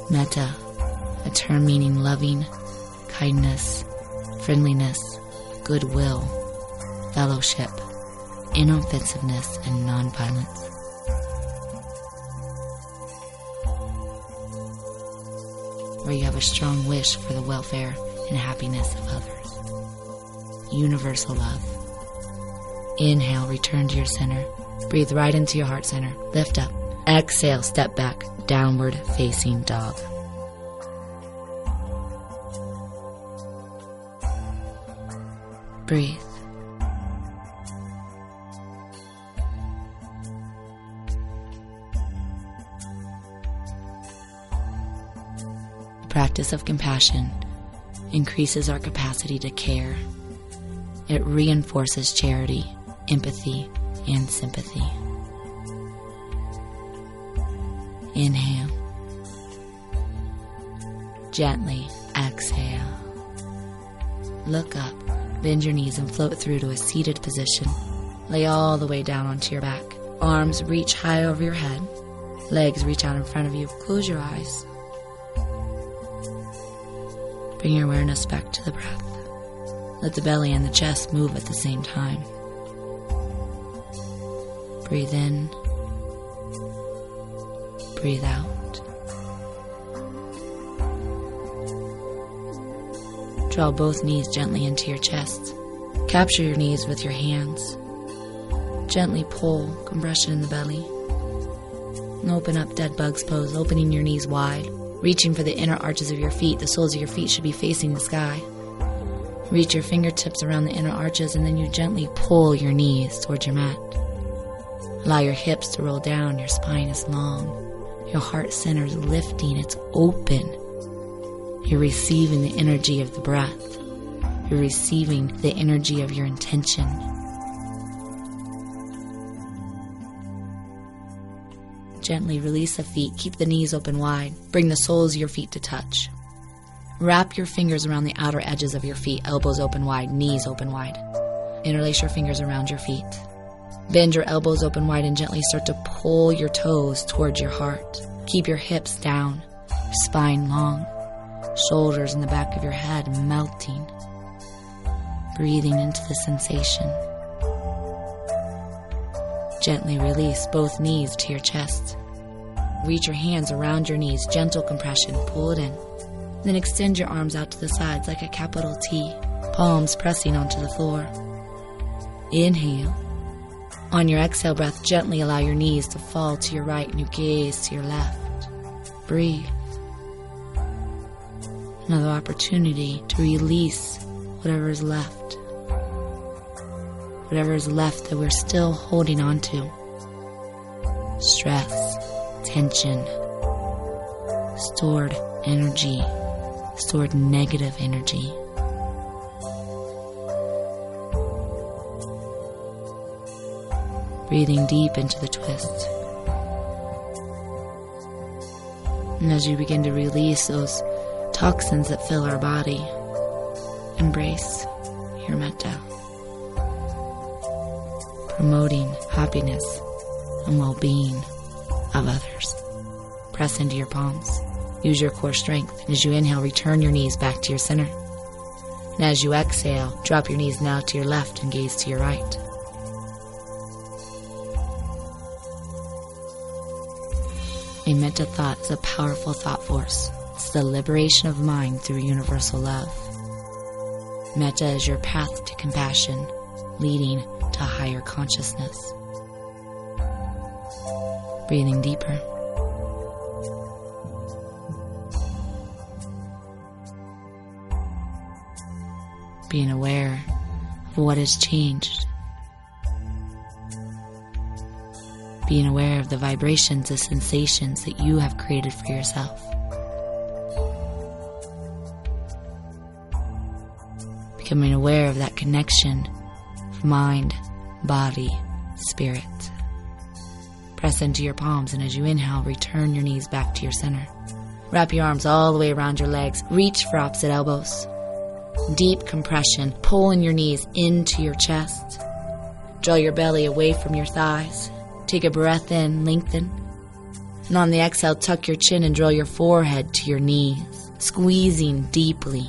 Metta, a term meaning loving, kindness, friendliness, goodwill, fellowship, inoffensiveness, and nonviolence. Where you have a strong wish for the welfare and happiness of others. Universal love. Inhale, return to your center. Breathe right into your heart center. Lift up. Exhale, step back downward facing dog. Breathe. The practice of compassion increases our capacity to care. It reinforces charity, empathy, and sympathy. Inhale. Gently exhale. Look up, bend your knees, and float through to a seated position. Lay all the way down onto your back. Arms reach high over your head. Legs reach out in front of you. Close your eyes. Bring your awareness back to the breath. Let the belly and the chest move at the same time. Breathe in breathe out. Draw both knees gently into your chest. Capture your knees with your hands. Gently pull, compression in the belly. And open up dead bug's pose, opening your knees wide, reaching for the inner arches of your feet. The soles of your feet should be facing the sky. Reach your fingertips around the inner arches and then you gently pull your knees towards your mat. Allow your hips to roll down, your spine is long. Your heart center is lifting, it's open. You're receiving the energy of the breath. You're receiving the energy of your intention. Gently release the feet, keep the knees open wide, bring the soles of your feet to touch. Wrap your fingers around the outer edges of your feet, elbows open wide, knees open wide. Interlace your fingers around your feet. Bend your elbows open wide and gently start to pull your toes towards your heart. Keep your hips down, spine long, shoulders in the back of your head melting. Breathing into the sensation. Gently release both knees to your chest. Reach your hands around your knees, gentle compression, pull it in. Then extend your arms out to the sides like a capital T, palms pressing onto the floor. Inhale. On your exhale breath, gently allow your knees to fall to your right and your gaze to your left. Breathe. Another opportunity to release whatever is left. Whatever is left that we're still holding on to. Stress, tension, stored energy, stored negative energy. breathing deep into the twist. And as you begin to release those toxins that fill our body, embrace your metta, promoting happiness and well being of others. Press into your palms. Use your core strength. As you inhale, return your knees back to your center. And as you exhale, drop your knees now to your left and gaze to your right. A metta thought is a powerful thought force. It's the liberation of mind through universal love. Metta is your path to compassion, leading to higher consciousness. Breathing deeper. Being aware of what has changed. being aware of the vibrations, the sensations that you have created for yourself. Becoming aware of that connection of mind, body, spirit. Press into your palms, and as you inhale, return your knees back to your center. Wrap your arms all the way around your legs. Reach for opposite elbows. Deep compression, pulling your knees into your chest. Draw your belly away from your thighs. Take a breath in, lengthen. And on the exhale, tuck your chin and draw your forehead to your knees, squeezing deeply,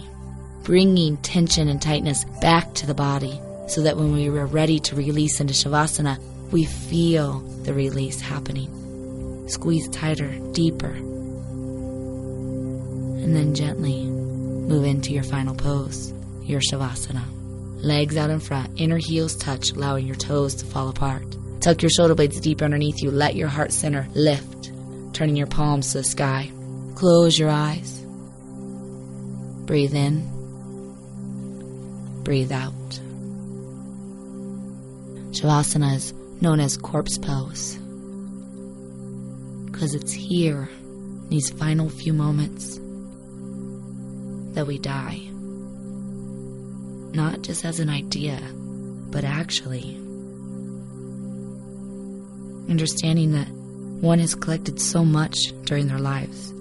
bringing tension and tightness back to the body so that when we are ready to release into Shavasana, we feel the release happening. Squeeze tighter, deeper. And then gently move into your final pose, your Shavasana. Legs out in front, inner heels touch, allowing your toes to fall apart. Tuck your shoulder blades deeper underneath you. Let your heart center lift, turning your palms to the sky. Close your eyes. Breathe in. Breathe out. Shavasana is known as corpse pose because it's here, in these final few moments, that we die. Not just as an idea, but actually. Understanding that one has collected so much during their lives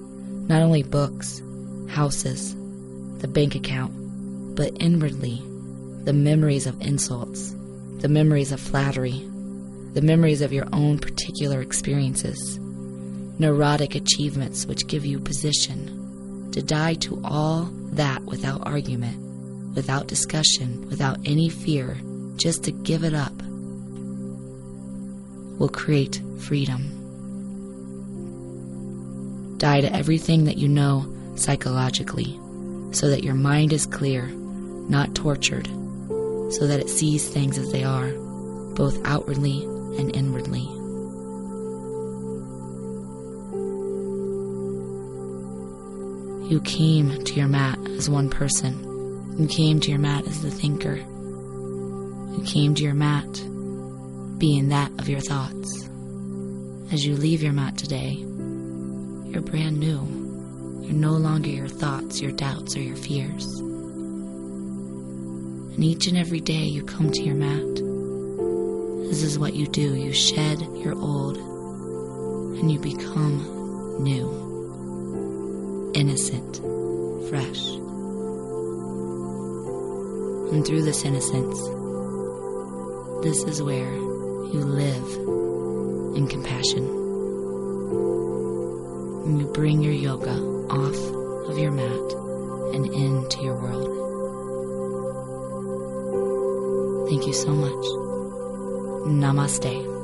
not only books, houses, the bank account, but inwardly, the memories of insults, the memories of flattery, the memories of your own particular experiences, neurotic achievements which give you position, to die to all that without argument, without discussion, without any fear, just to give it up, will create freedom. Die to everything that you know psychologically, so that your mind is clear, not tortured, so that it sees things as they are, both outwardly and inwardly. You came to your mat as one person. You came to your mat as the thinker. You came to your mat being that of your thoughts. As you leave your mat today, you're brand new. You're no longer your thoughts, your doubts, or your fears. And each and every day you come to your mat, this is what you do. You shed your old and you become new, innocent, fresh. And through this innocence, this is where you live in compassion. And you bring your yoga off of your mat and into your world. Thank you so much. Namaste.